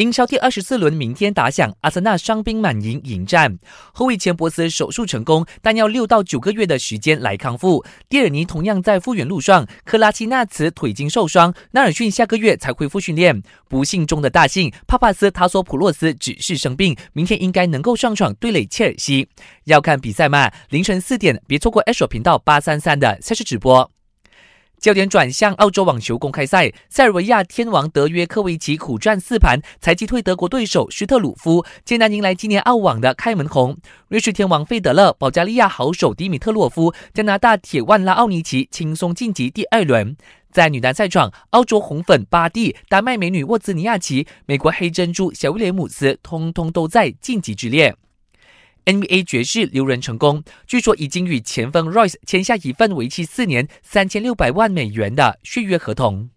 英超第二十四轮明天打响，阿森纳伤兵满营迎战。后卫钱伯斯手术成功，但要六到九个月的时间来康复。蒂尔尼同样在复原路上，克拉奇纳茨腿筋受伤，纳尔逊下个月才恢复训练。不幸中的大幸，帕帕斯塔索普洛斯只是生病，明天应该能够上场对垒切尔西。要看比赛吗？凌晨四点，别错过 H 频道八三三的赛事直播。焦点转向澳洲网球公开赛，塞尔维亚天王德约科维奇苦战四盘，才击退德国对手施特鲁夫，艰难迎来今年澳网的开门红。瑞士天王费德勒、保加利亚好手迪米特洛夫、加拿大铁腕拉奥尼奇轻松晋级第二轮。在女单赛场，澳洲红粉巴蒂、丹麦美女沃兹尼亚奇、美国黑珍珠小威廉姆斯，通通都在晋级之列。NBA 爵士留人成功，据说已经与前锋 Royce 签下一份为期四年、三千六百万美元的续约合同。